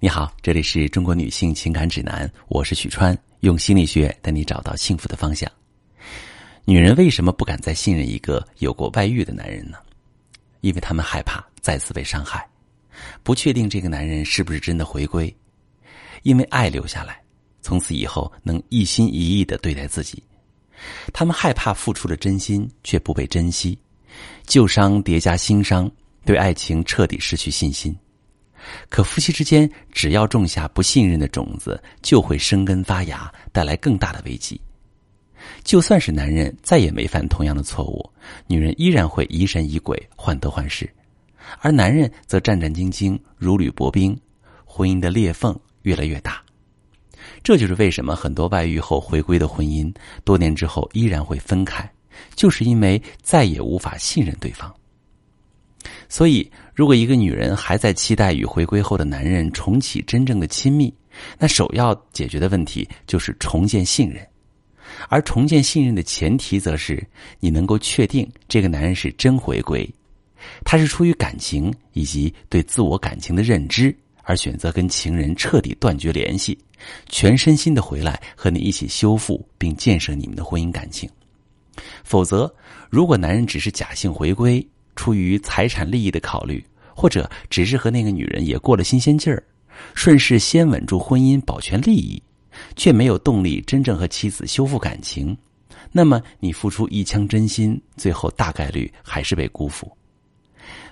你好，这里是中国女性情感指南，我是许川，用心理学带你找到幸福的方向。女人为什么不敢再信任一个有过外遇的男人呢？因为他们害怕再次被伤害，不确定这个男人是不是真的回归，因为爱留下来，从此以后能一心一意的对待自己。他们害怕付出了真心却不被珍惜，旧伤叠加新伤，对爱情彻底失去信心。可夫妻之间，只要种下不信任的种子，就会生根发芽，带来更大的危机。就算是男人再也没犯同样的错误，女人依然会疑神疑鬼、患得患失，而男人则战战兢兢、如履薄冰，婚姻的裂缝越来越大。这就是为什么很多外遇后回归的婚姻，多年之后依然会分开，就是因为再也无法信任对方。所以，如果一个女人还在期待与回归后的男人重启真正的亲密，那首要解决的问题就是重建信任。而重建信任的前提，则是你能够确定这个男人是真回归，他是出于感情以及对自我感情的认知而选择跟情人彻底断绝联系，全身心的回来和你一起修复并建设你们的婚姻感情。否则，如果男人只是假性回归，出于财产利益的考虑，或者只是和那个女人也过了新鲜劲儿，顺势先稳住婚姻，保全利益，却没有动力真正和妻子修复感情，那么你付出一腔真心，最后大概率还是被辜负。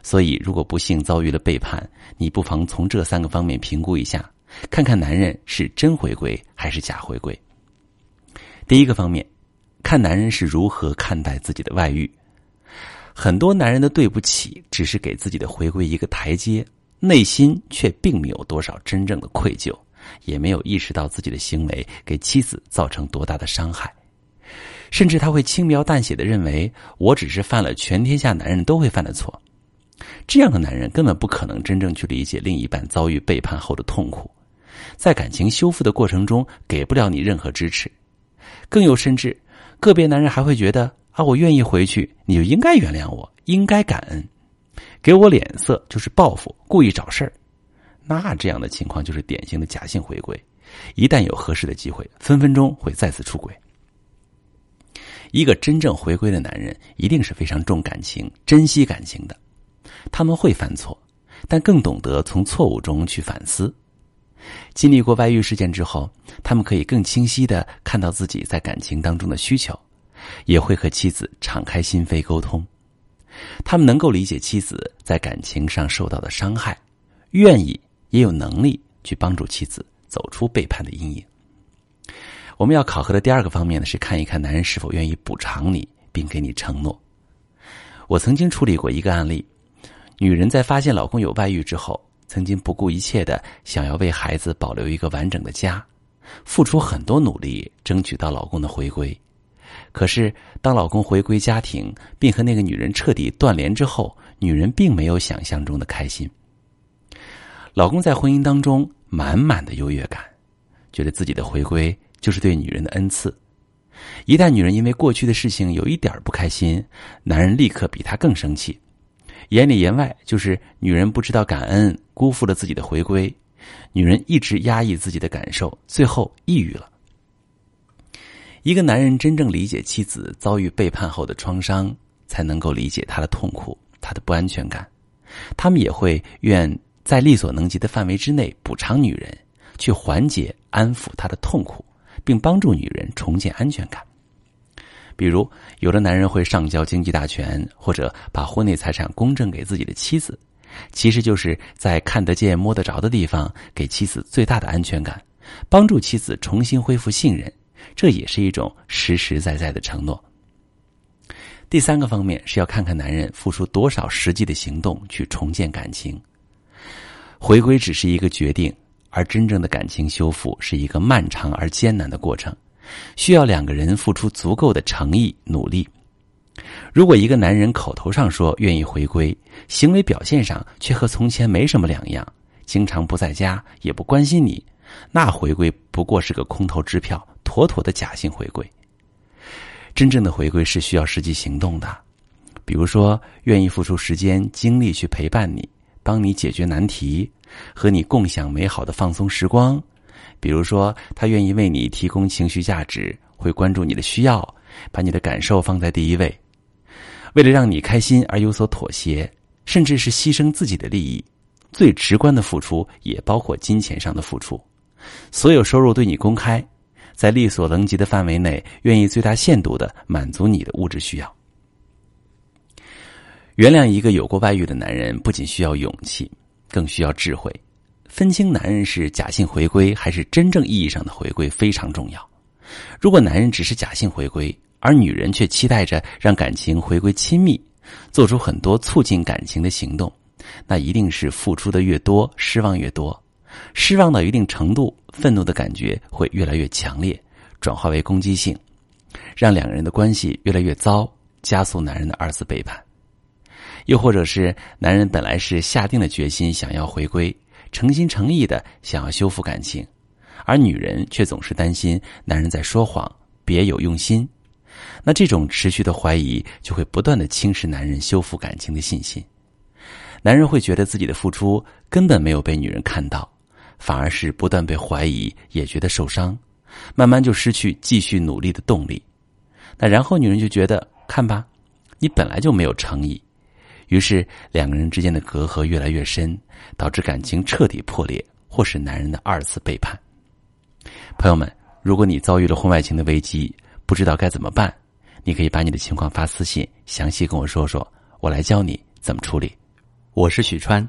所以，如果不幸遭遇了背叛，你不妨从这三个方面评估一下，看看男人是真回归还是假回归。第一个方面，看男人是如何看待自己的外遇。很多男人的对不起，只是给自己的回归一个台阶，内心却并没有多少真正的愧疚，也没有意识到自己的行为给妻子造成多大的伤害，甚至他会轻描淡写的认为我只是犯了全天下男人都会犯的错。这样的男人根本不可能真正去理解另一半遭遇背叛后的痛苦，在感情修复的过程中给不了你任何支持，更有甚至，个别男人还会觉得。啊，我愿意回去，你就应该原谅我，应该感恩，给我脸色就是报复，故意找事儿。那这样的情况就是典型的假性回归，一旦有合适的机会，分分钟会再次出轨。一个真正回归的男人，一定是非常重感情、珍惜感情的。他们会犯错，但更懂得从错误中去反思。经历过外遇事件之后，他们可以更清晰的看到自己在感情当中的需求。也会和妻子敞开心扉沟通，他们能够理解妻子在感情上受到的伤害，愿意也有能力去帮助妻子走出背叛的阴影。我们要考核的第二个方面呢，是看一看男人是否愿意补偿你，并给你承诺。我曾经处理过一个案例，女人在发现老公有外遇之后，曾经不顾一切的想要为孩子保留一个完整的家，付出很多努力，争取到老公的回归。可是，当老公回归家庭，并和那个女人彻底断联之后，女人并没有想象中的开心。老公在婚姻当中满满的优越感，觉得自己的回归就是对女人的恩赐。一旦女人因为过去的事情有一点不开心，男人立刻比她更生气，言里言外就是女人不知道感恩，辜负了自己的回归。女人一直压抑自己的感受，最后抑郁了。一个男人真正理解妻子遭遇背叛后的创伤，才能够理解他的痛苦、他的不安全感。他们也会愿在力所能及的范围之内补偿女人，去缓解、安抚她的痛苦，并帮助女人重建安全感。比如，有的男人会上交经济大权，或者把婚内财产公证给自己的妻子，其实就是在看得见、摸得着的地方给妻子最大的安全感，帮助妻子重新恢复信任。这也是一种实实在在的承诺。第三个方面是要看看男人付出多少实际的行动去重建感情。回归只是一个决定，而真正的感情修复是一个漫长而艰难的过程，需要两个人付出足够的诚意努力。如果一个男人口头上说愿意回归，行为表现上却和从前没什么两样，经常不在家也不关心你，那回归不过是个空头支票。妥妥的假性回归。真正的回归是需要实际行动的，比如说愿意付出时间精力去陪伴你，帮你解决难题，和你共享美好的放松时光。比如说，他愿意为你提供情绪价值，会关注你的需要，把你的感受放在第一位。为了让你开心而有所妥协，甚至是牺牲自己的利益。最直观的付出也包括金钱上的付出。所有收入对你公开，在力所能及的范围内，愿意最大限度的满足你的物质需要。原谅一个有过外遇的男人，不仅需要勇气，更需要智慧。分清男人是假性回归还是真正意义上的回归非常重要。如果男人只是假性回归，而女人却期待着让感情回归亲密，做出很多促进感情的行动，那一定是付出的越多，失望越多。失望到一定程度，愤怒的感觉会越来越强烈，转化为攻击性，让两个人的关系越来越糟，加速男人的二次背叛。又或者是男人本来是下定了决心想要回归，诚心诚意的想要修复感情，而女人却总是担心男人在说谎，别有用心。那这种持续的怀疑就会不断的侵蚀男人修复感情的信心。男人会觉得自己的付出根本没有被女人看到。反而是不断被怀疑，也觉得受伤，慢慢就失去继续努力的动力。那然后女人就觉得，看吧，你本来就没有诚意，于是两个人之间的隔阂越来越深，导致感情彻底破裂，或是男人的二次背叛。朋友们，如果你遭遇了婚外情的危机，不知道该怎么办，你可以把你的情况发私信，详细跟我说说，我来教你怎么处理。我是许川。